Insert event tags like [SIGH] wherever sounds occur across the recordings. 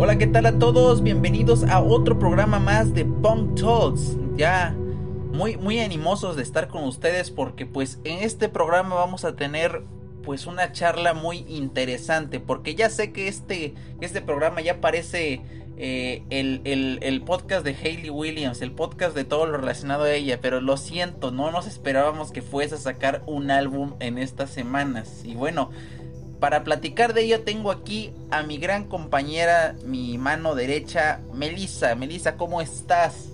Hola, ¿qué tal a todos? Bienvenidos a otro programa más de Punk Talks. Ya muy muy animosos de estar con ustedes porque pues en este programa vamos a tener pues una charla muy interesante porque ya sé que este este programa ya parece eh, el, el, podcast de Hayley Williams, el podcast de todo lo relacionado a ella, pero lo siento, no nos esperábamos que fuese a sacar un álbum en estas semanas. Y bueno, para platicar de ello tengo aquí a mi gran compañera, mi mano derecha, Melissa. Melissa, ¿cómo estás?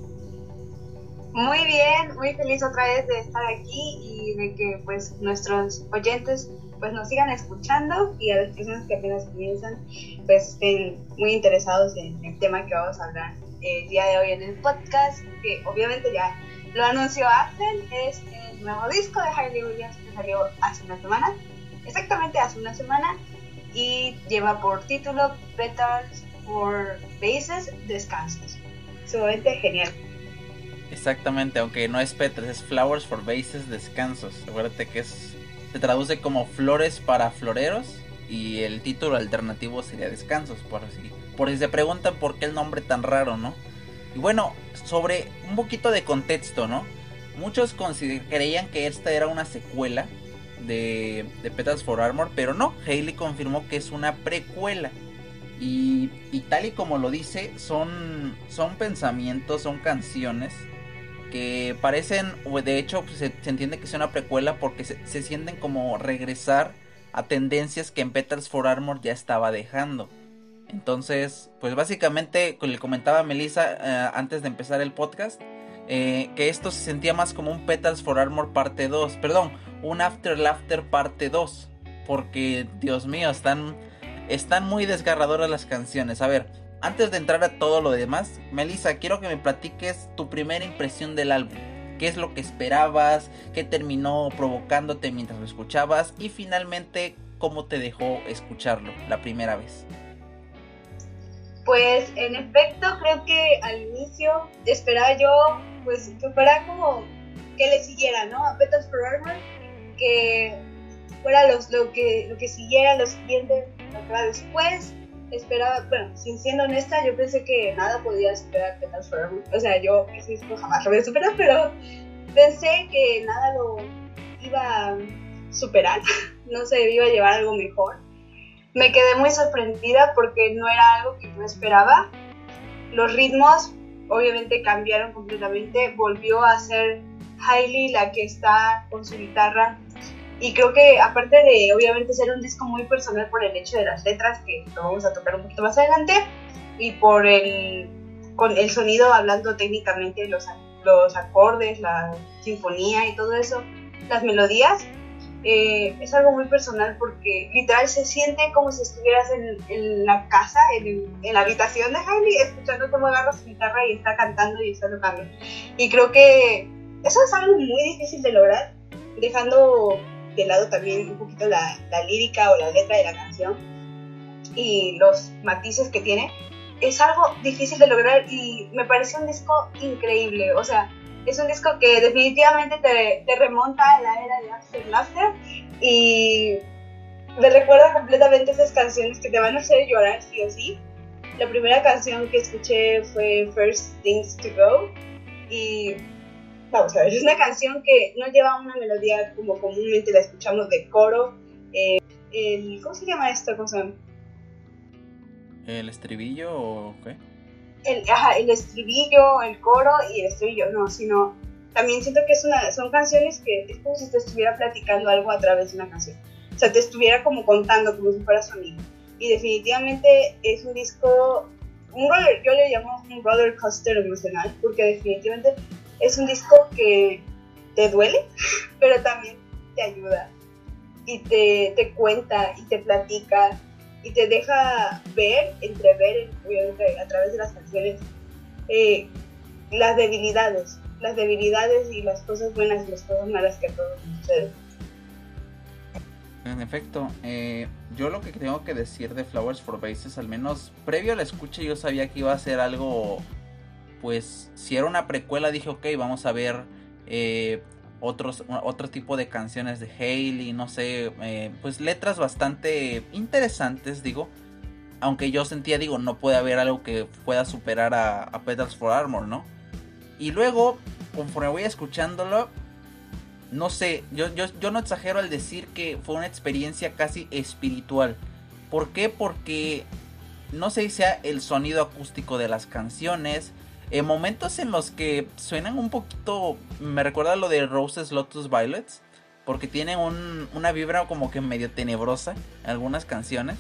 Muy bien, muy feliz otra vez de estar aquí y de que pues nuestros oyentes pues nos sigan escuchando y a las personas que apenas comienzan pues estén muy interesados en el tema que vamos a hablar el día de hoy en el podcast que obviamente ya lo anunció Axel es el nuevo disco de Harley Williams que salió hace una semana exactamente hace una semana y lleva por título Petals for Bases Descansos sumamente genial Exactamente, aunque no es petals, es Flowers for Bases Descansos. Acuérdate que es se traduce como flores para floreros y el título alternativo sería descansos, por si, por si se preguntan por qué el nombre tan raro, ¿no? Y bueno, sobre un poquito de contexto, ¿no? Muchos creían que esta era una secuela de, de Petals for Armor, pero no, Hayley confirmó que es una precuela. Y, y tal y como lo dice, son, son pensamientos, son canciones que parecen, de hecho pues, se, entiende que es una precuela porque se, sienten como regresar a tendencias que en Petals for Armor ya estaba dejando. Entonces, pues básicamente, le comentaba Melissa eh, antes de empezar el podcast, eh, que esto se sentía más como un Petals for Armor parte 2, perdón, un After Laughter parte 2, porque Dios mío, están, están muy desgarradoras las canciones. A ver, antes de entrar a todo lo demás, Melissa, quiero que me platiques tu primera impresión del álbum. ¿Qué es lo que esperabas? ¿Qué terminó provocándote mientras lo escuchabas? Y finalmente, ¿cómo te dejó escucharlo la primera vez? Pues en efecto, creo que al inicio esperaba yo, pues que fuera como que le siguiera, ¿no? A Petals for Armor, que fuera lo, que, lo que siguiera, lo siguiente, lo que va después esperaba, bueno, sin siendo honesta, yo pensé que nada podía superar Petals Forever. O sea, yo disco jamás lo voy a superar, pero pensé que nada lo iba a superar, [LAUGHS] no sé, iba a llevar algo mejor. Me quedé muy sorprendida porque no era algo que yo esperaba. Los ritmos obviamente cambiaron completamente, volvió a ser Hailey la que está con su guitarra y creo que aparte de obviamente ser un disco muy personal por el hecho de las letras, que lo vamos a tocar un poquito más adelante, y por el, con el sonido hablando técnicamente, los, los acordes, la sinfonía y todo eso, las melodías, eh, es algo muy personal porque literal se siente como si estuvieras en, en la casa, en, en, la habitación de Hailey, escuchando cómo agarra su guitarra y está cantando y está tocando. Y creo que eso es algo muy difícil de lograr, dejando de lado también un poquito la, la lírica o la letra de la canción y los matices que tiene, es algo difícil de lograr y me parece un disco increíble. O sea, es un disco que definitivamente te, te remonta a la era de After Laughter y me recuerda completamente esas canciones que te van a hacer llorar sí o sí. La primera canción que escuché fue First Things to Go y vamos a ver, es una canción que no lleva una melodía como comúnmente la escuchamos de coro. Eh, el, ¿Cómo se llama esto? ¿Cómo se llama? ¿El estribillo o qué? El, ajá, el estribillo, el coro y el estribillo, no, sino también siento que es una, son canciones que es como si te estuviera platicando algo a través de una canción. O sea, te estuviera como contando como si fuera su amigo. Y definitivamente es un disco, un roller, yo le llamo un roller coaster emocional, porque definitivamente es un disco que te duele, pero también te ayuda y te, te cuenta y te platica y te deja ver, entrever, a través de las canciones, eh, las debilidades, las debilidades y las cosas buenas y las cosas malas que a todos suceden. En efecto, eh, yo lo que tengo que decir de Flowers for Bases, al menos previo a la escucha, yo sabía que iba a ser algo pues si era una precuela dije, ok, vamos a ver eh, otros, otro tipo de canciones de Hailey, no sé, eh, pues letras bastante interesantes, digo. Aunque yo sentía, digo, no puede haber algo que pueda superar a, a Petals for Armor, ¿no? Y luego, conforme voy escuchándolo, no sé, yo, yo, yo no exagero al decir que fue una experiencia casi espiritual. ¿Por qué? Porque no sé si sea el sonido acústico de las canciones, en momentos en los que suenan un poquito, me recuerda lo de Roses Lotus Violets, porque tienen una vibra como que medio tenebrosa en algunas canciones.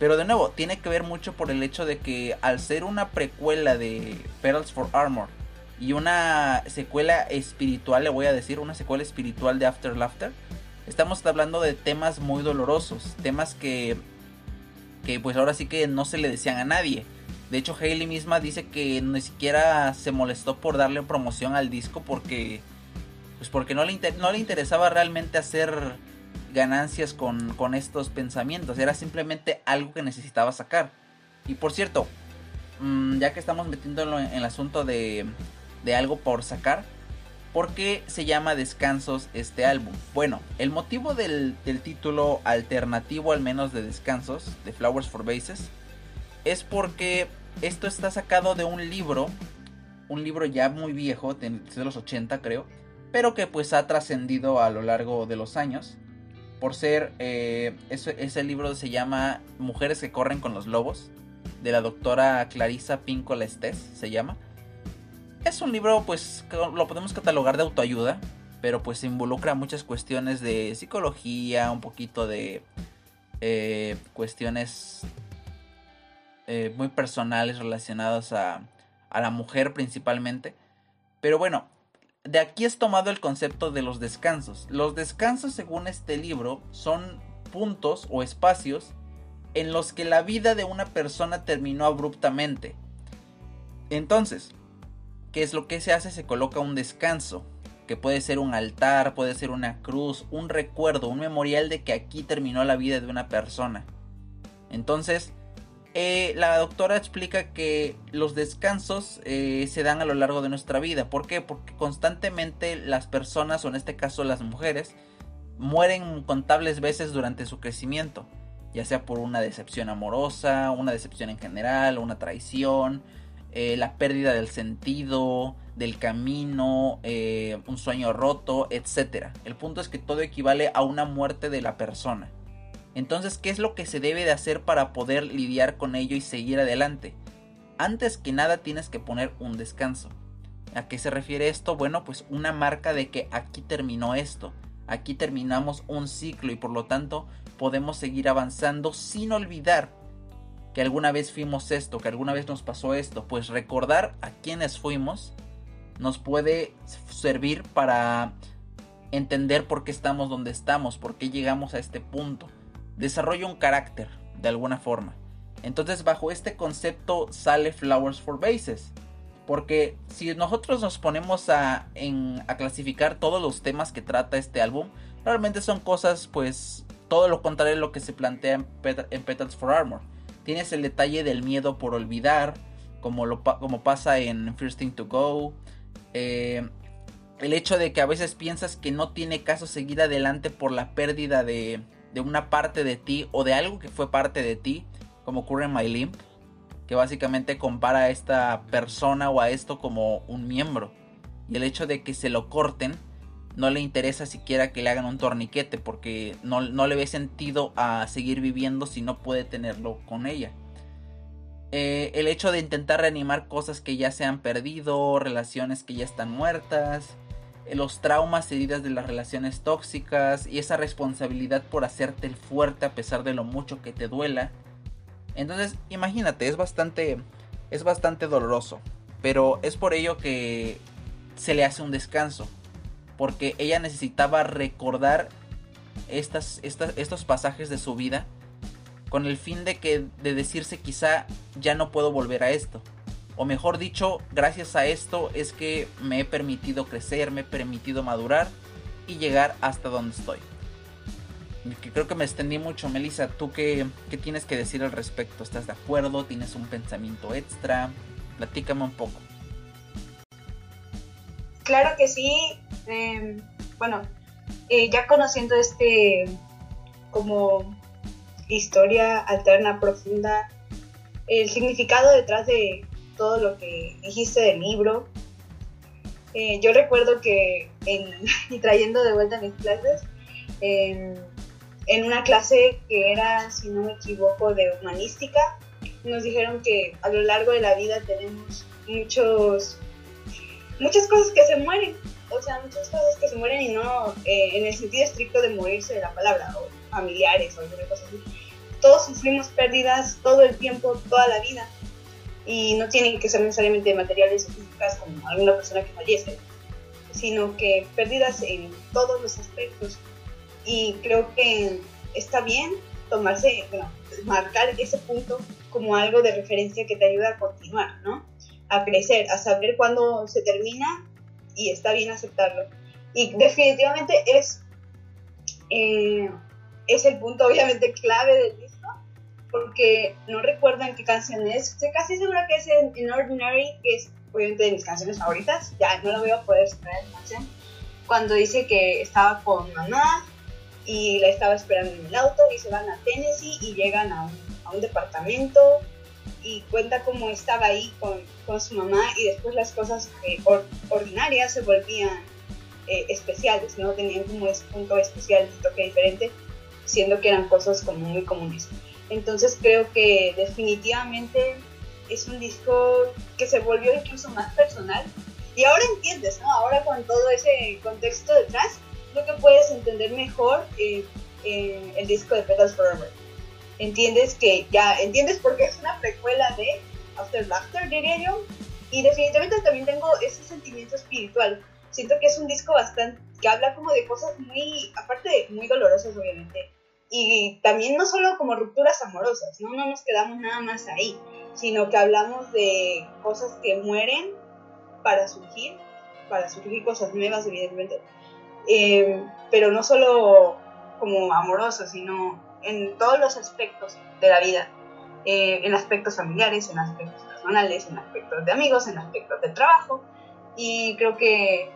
Pero de nuevo, tiene que ver mucho por el hecho de que al ser una precuela de Perils for Armor y una secuela espiritual, le voy a decir, una secuela espiritual de After Laughter, estamos hablando de temas muy dolorosos, temas que, que pues ahora sí que no se le decían a nadie. De hecho, Hailey misma dice que ni siquiera se molestó por darle promoción al disco porque, pues porque no le, no le interesaba realmente hacer ganancias con, con, estos pensamientos. Era simplemente algo que necesitaba sacar. Y por cierto, mm, ya que estamos metiéndolo en, el asunto de, de algo por sacar, ¿por qué se llama Descansos este álbum? Bueno, el motivo del, del título alternativo al menos de Descansos, de Flowers for Bases, es porque esto está sacado de un libro, un libro ya muy viejo, de, los 80 creo, pero que pues ha trascendido a lo largo de los años. Por ser, eh, ese, libro se llama Mujeres que corren con los lobos, de la doctora Clarissa Pinco Lestés, se llama. Es un libro, pues, lo podemos catalogar de autoayuda, pero pues involucra muchas cuestiones de psicología, un poquito de eh, cuestiones eh, muy personales relacionados a, a la mujer principalmente. Pero bueno, de aquí es tomado el concepto de los descansos. Los descansos, según este libro, son puntos o espacios en los que la vida de una persona terminó abruptamente. Entonces, ¿qué es lo que se hace? Se coloca un descanso, que puede ser un altar, puede ser una cruz, un recuerdo, un memorial de que aquí terminó la vida de una persona. Entonces, eh, la doctora explica que los descansos eh, se dan a lo largo de nuestra vida. ¿Por qué? Porque constantemente las personas, o en este caso las mujeres, mueren contables veces durante su crecimiento. Ya sea por una decepción amorosa, una decepción en general, una traición, eh, la pérdida del sentido, del camino, un sueño roto, etc. El punto es que todo equivale a una muerte de la persona. Entonces, ¿qué es lo que se debe de hacer para poder lidiar con ello y seguir adelante? Antes que nada tienes que poner un descanso. ¿A qué se refiere esto? Bueno, pues una marca de que aquí terminó esto. Aquí terminamos un ciclo y por lo tanto podemos seguir avanzando sin olvidar que alguna vez fuimos esto, que alguna vez nos pasó esto. Pues recordar a quienes fuimos nos puede servir para entender por qué estamos donde estamos, por qué llegamos a este punto desarrolla un carácter de alguna forma. Entonces bajo este concepto sale Flowers for Bases. Porque si nosotros nos ponemos a, a clasificar todos los temas que trata este álbum, realmente son cosas pues todo lo contrario de lo que se plantea en, Petals for Armor. Tienes el detalle del miedo por olvidar, como, lo, como pasa en First Thing to Go. Eh, el hecho de que a veces piensas que no tiene caso seguir adelante por la pérdida de, de una parte de ti o de algo que fue parte de ti, como ocurre en My Limp, que básicamente compara a esta persona o a esto como un miembro. Y el hecho de que se lo corten no le interesa siquiera que le hagan un torniquete porque no, le ve sentido a seguir viviendo si no puede tenerlo con ella. Eh, el hecho de intentar reanimar cosas que ya se han perdido, relaciones que ya están muertas, los traumas, heridas de las relaciones tóxicas y esa responsabilidad por hacerte el fuerte a pesar de lo mucho que te duela. Entonces, imagínate, es bastante es bastante doloroso, pero es por ello que se le hace un descanso, porque ella necesitaba recordar estas, estos pasajes de su vida con el fin de que de decirse quizá ya no puedo volver a esto o mejor dicho, gracias a esto es que me he permitido crecer, me he permitido madurar y llegar hasta donde estoy. Creo que me extendí mucho, Melissa. ¿Tú qué, tienes que decir al respecto? ¿Estás de acuerdo? ¿Tienes un pensamiento extra? Platícame un poco. Claro que sí. Em, bueno, eh, ya conociendo este como historia alterna, profunda, el significado detrás de todo lo que dijiste del libro. Eh, yo recuerdo que, [LAUGHS] y trayendo de vuelta mis clases, en, una clase que era, si no me equivoco, de humanística, nos dijeron que a lo largo de la vida tenemos muchos, muchas cosas que se mueren, o sea, muchas cosas que se mueren y no eh, en el sentido estricto de morirse de la palabra, o familiares o alguna cosa así. Todos sufrimos pérdidas todo el tiempo, toda la vida, y no tienen que ser necesariamente materiales o físicas como alguna persona que fallece, sino que pérdidas en todos los aspectos. Y creo que está bien tomarse, bueno, marcar ese punto como algo de referencia que te ayuda a continuar, ¿no? A crecer, a saber cuándo se termina y está bien aceptarlo. Y definitivamente es, eh, es el punto obviamente clave del porque no recuerdo en qué canción es, estoy casi segura que es en, Ordinary, que es obviamente de mis canciones favoritas, ya no lo voy a poder esperar en canción, cuando dice que estaba con mamá y la estaba esperando en el auto y se van a Tennessee y llegan a un, departamento y cuenta cómo estaba ahí con, su mamá y después las cosas ordinarias se volvían eh, especiales, ¿no? Tenían como ese punto especial, un toque diferente, siendo que eran cosas como muy comunes. Entonces creo que definitivamente es un disco que se volvió incluso más personal y ahora entiendes, ¿no? Ahora con todo ese contexto detrás, creo que puedes entender mejor eh, el disco de Petals Forever entiendes que ya, entiendes por qué es una precuela de After Laughter, diría yo. Y definitivamente también tengo ese sentimiento espiritual. Siento que es un disco bastante, que habla como de cosas muy, aparte muy dolorosas obviamente. Y también no solo como rupturas amorosas, ¿no? No nos quedamos nada más ahí, sino que hablamos de cosas que mueren para surgir, para surgir cosas nuevas evidentemente. Eh, pero no solo como amorosas, sino en todos los aspectos de la vida, eh, en aspectos familiares, en aspectos personales, en aspectos de amigos, en aspectos de trabajo. Y creo que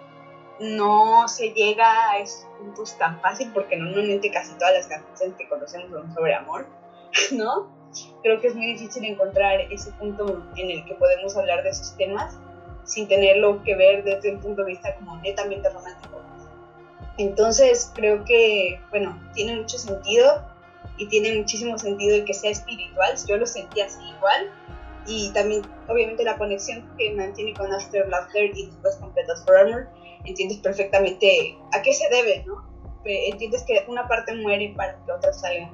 no se llega a esos puntos tan fácil porque normalmente casi todas las canciones que conocemos son sobre amor, [LAUGHS] ¿no? Creo que es muy difícil encontrar ese punto en el que podemos hablar de esos temas sin tenerlo que ver desde un punto de vista como netamente romántico. Entonces creo que, bueno, tiene mucho sentido y tiene muchísimo sentido el que sea espiritual, yo lo sentí así igual, y también obviamente la conexión que mantiene con After Laughter y después con Petals Forever, entiendes perfectamente a qué se debe, ¿no? Entiendes que una parte muere para que otra salga.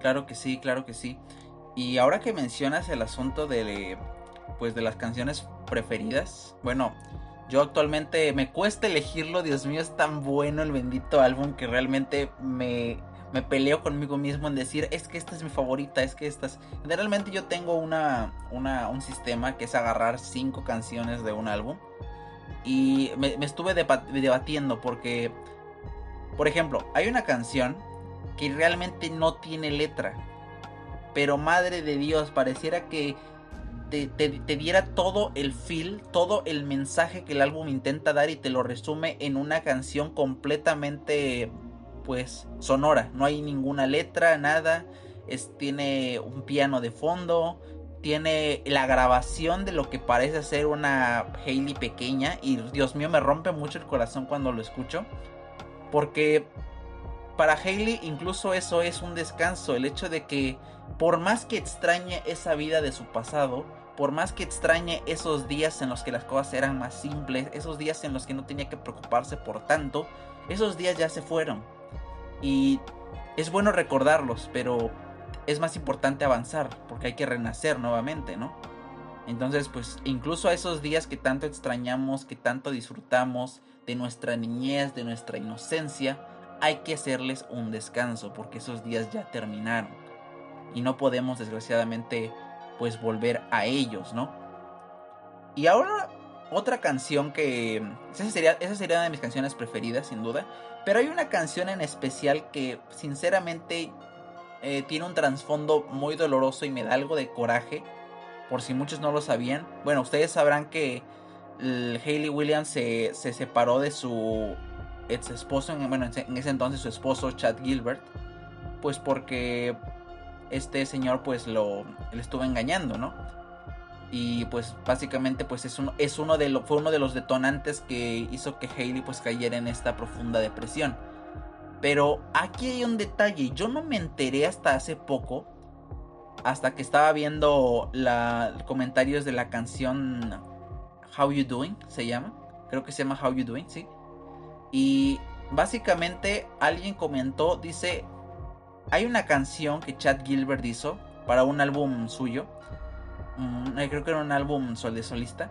Claro que sí, claro que sí. Y ahora que mencionas el asunto de, pues de las canciones preferidas, bueno, yo actualmente me cuesta elegirlo, Dios mío, es tan bueno el bendito álbum que realmente me me peleo conmigo mismo en decir, es que esta es mi favorita, es que esta es... Generalmente yo tengo una, un sistema que es agarrar cinco canciones de un álbum. Y me, estuve debatiendo porque, por ejemplo, hay una canción que realmente no tiene letra. Pero madre de Dios, pareciera que te, te, diera todo el feel, todo el mensaje que el álbum intenta dar y te lo resume en una canción completamente pues sonora, no hay ninguna letra, nada, es, tiene un piano de fondo, tiene la grabación de lo que parece ser una Hailey pequeña y Dios mío me rompe mucho el corazón cuando lo escucho porque para Hailey incluso eso es un descanso, el hecho de que por más que extrañe esa vida de su pasado, por más que extrañe esos días en los que las cosas eran más simples, esos días en los que no tenía que preocuparse por tanto, esos días ya se fueron. Y es bueno recordarlos, pero es más importante avanzar, porque hay que renacer nuevamente, ¿no? Entonces, pues incluso a esos días que tanto extrañamos, que tanto disfrutamos de nuestra niñez, de nuestra inocencia, hay que hacerles un descanso, porque esos días ya terminaron. Y no podemos, desgraciadamente, pues volver a ellos, ¿no? Y ahora otra canción que... Esa sería, esa sería una de mis canciones preferidas, sin duda. Pero hay una canción en especial que sinceramente eh, tiene un trasfondo muy doloroso y me da algo de coraje. Por si muchos no lo sabían. Bueno, ustedes sabrán que Hayley Williams se, se separó de su ex esposo, bueno, en ese entonces su esposo Chad Gilbert, pues porque este señor pues lo le estuvo engañando, ¿no? Y pues básicamente pues es uno, es uno de lo, fue uno de los detonantes que hizo que Hailey pues cayera en esta profunda depresión. Pero aquí hay un detalle, yo no me enteré hasta hace poco, hasta que estaba viendo los comentarios de la canción How You Doing, se llama, creo que se llama How You Doing, sí. Y básicamente alguien comentó, dice, hay una canción que Chad Gilbert hizo para un álbum suyo, mm, creo que era un álbum sol de solista,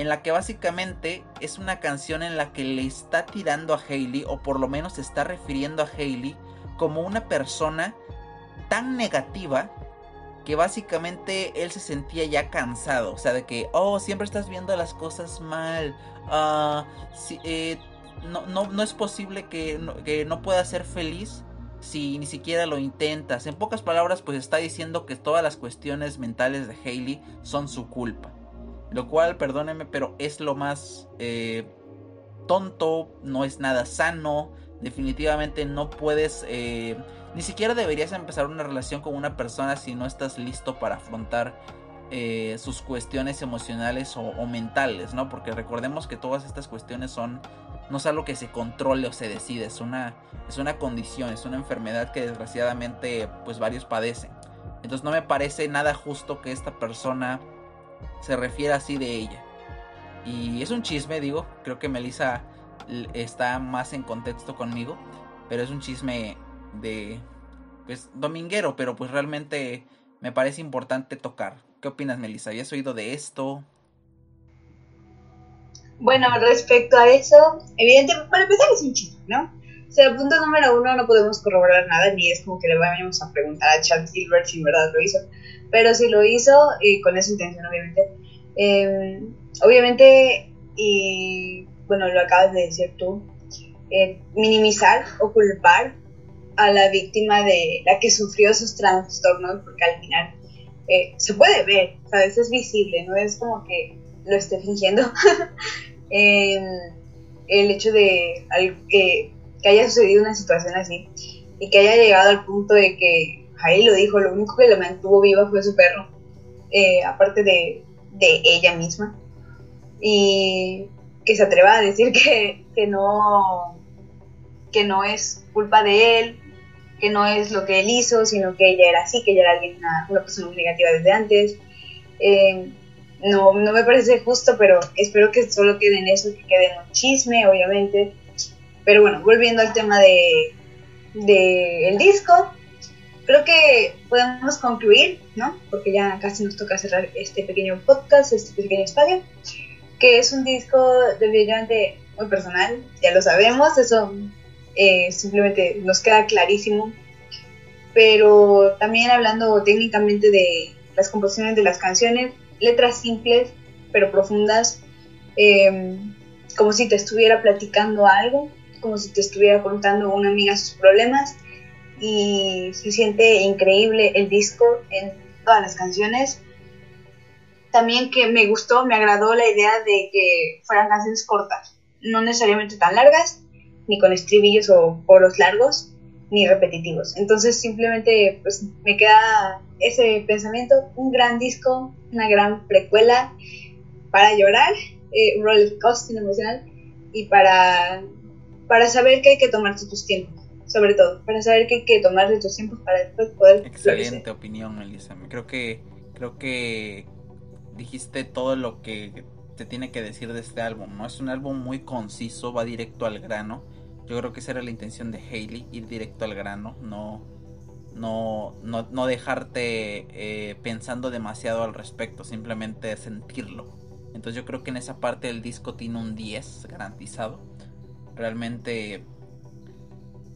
en la que básicamente es una canción en la que le está tirando a Hailey, o por lo menos se está refiriendo a Hailey como una persona tan negativa que básicamente él se sentía ya cansado, o sea, de que, oh, siempre estás viendo las cosas mal, uh, eh, no, no, no, es posible que que no puedas ser feliz si ni siquiera lo intentas. En pocas palabras, pues está diciendo que todas las cuestiones mentales de Hailey son su culpa. Lo cual, perdónenme, pero es lo más eh, tonto, no es nada sano. Definitivamente no puedes, eh, ni siquiera deberías empezar una relación con una persona si no estás listo para afrontar eh, sus cuestiones emocionales o, mentales, ¿no? Porque recordemos que todas estas cuestiones son no es algo que se controle o se decide, es una, es una condición, es una enfermedad que desgraciadamente pues varios padecen. Entonces no me parece nada justo que esta persona se refiera así de ella. Y es un chisme, digo, creo que Melissa está más en contexto conmigo, pero es un chisme de pues dominguero, pero pues realmente me parece importante tocar. ¿Qué opinas, Melissa? ¿Habías oído de esto? Bueno, respecto a eso, evidentemente, para empezar es un chisme, ¿no? O sea, punto número uno, no podemos corroborar nada, ni es como que le vayamos a preguntar a Chad Gilbert si en verdad lo hizo. Pero si lo hizo, y con esa intención, obviamente. Eh, obviamente, y bueno, lo acabas de decir tú, eh, minimizar o culpar a la víctima de la que sufrió esos trastornos, porque al final eh, se puede ver, ¿sabes? Es visible, no es como que lo esté fingiendo. [LAUGHS] el hecho de que, haya sucedido una situación así y que haya llegado al punto de que ahí lo dijo, lo único que la mantuvo viva fue su perro, eh, aparte de, ella misma. Y que se atreva a decir que, no que no es culpa de él, que no es lo que él hizo, sino que ella era así, que ella era alguien, una, persona muy negativa desde antes. Eh, no, no me parece justo, pero espero que solo quede en eso, que quede en un chisme, obviamente. Pero bueno, volviendo al tema de, el disco, creo que podemos concluir, ¿no? Porque ya casi nos toca cerrar este pequeño podcast, este pequeño espacio, que es un disco definitivamente muy personal, ya lo sabemos, eso eh, simplemente nos queda clarísimo. Pero también hablando técnicamente de las composiciones de las canciones, letras simples pero profundas, em, como si te estuviera platicando algo, como si te estuviera contando una amiga sus problemas y se siente increíble el disco en todas las canciones. También que me gustó, me agradó la idea de que fueran canciones cortas, no necesariamente tan largas, ni con estribillos o poros largos, ni repetitivos. Entonces simplemente pues me queda ese pensamiento, un gran disco, una gran precuela para llorar, eh, roller coaster emocional y para, para saber que hay que tomarse tus tiempos, sobre todo, para saber que hay que tomarse tus tiempos para después poder... Excelente opinión, Elisa. Creo que, creo que dijiste todo lo que te tiene que decir de este álbum, ¿no? Es un álbum muy conciso, va directo al grano yo creo que esa era la intención de Hailey, ir directo al grano, no, no, no, dejarte eh, pensando demasiado al respecto, simplemente sentirlo. Entonces yo creo que en esa parte del disco tiene un 10 garantizado. Realmente,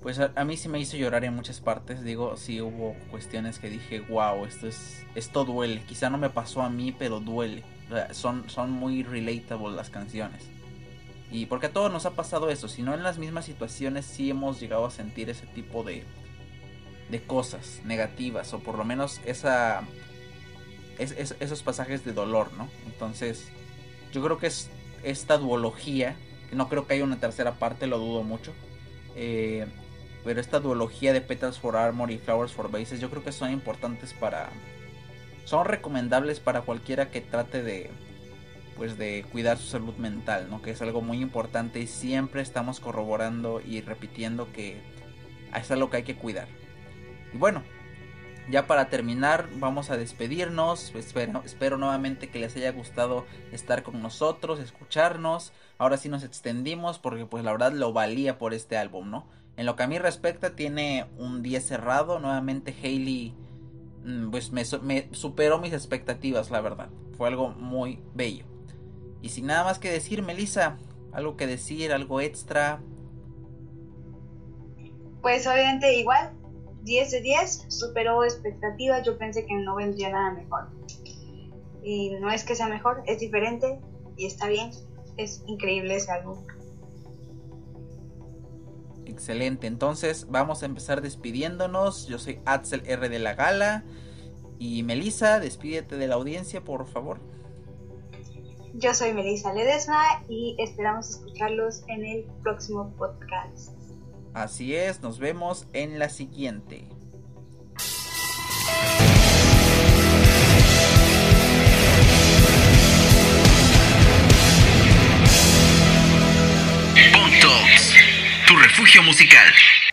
pues a, mí sí me hizo llorar en muchas partes. Digo, sí hubo cuestiones que dije, wow, esto es, esto duele. Quizá no me pasó a mí, pero duele. son, son muy relatable las canciones. Y porque a todos nos ha pasado eso, si no en las mismas situaciones sí hemos llegado a sentir ese tipo de, de cosas negativas, o por lo menos esa, esos pasajes de dolor, ¿no? Entonces, yo creo que es esta duología No creo que haya una tercera parte, lo dudo mucho. Eh, pero esta duología de Petals for Armor y Flowers for Bases yo creo que son importantes para... Son recomendables para cualquiera que trate de pues de cuidar su salud mental, ¿no? Que es algo muy importante y siempre estamos corroborando y repitiendo que es algo que hay que cuidar. Y bueno, ya para terminar, vamos a despedirnos. Espero, espero nuevamente que les haya gustado estar con nosotros, escucharnos. Ahora sí nos extendimos porque pues la verdad lo valía por este álbum, ¿no? En lo que a mí respecta tiene un 10 cerrado. Nuevamente Hailey mm, pues me, me superó mis expectativas, la verdad. Fue algo muy bello. Y sin nada más que decir, Melissa, algo que decir, algo extra. Pues obviamente igual, 10 de 10, superó expectativas, yo pensé que no vendría nada mejor. Y no es que sea mejor, es diferente y está bien, es increíble ese álbum. Excelente, entonces vamos a empezar despidiéndonos. Yo soy Axel R de la Gala. Y Melissa, despídete de la audiencia, por favor. Yo soy Melissa Ledesma y esperamos escucharlos en el próximo podcast. Así es, nos vemos en la siguiente. musical.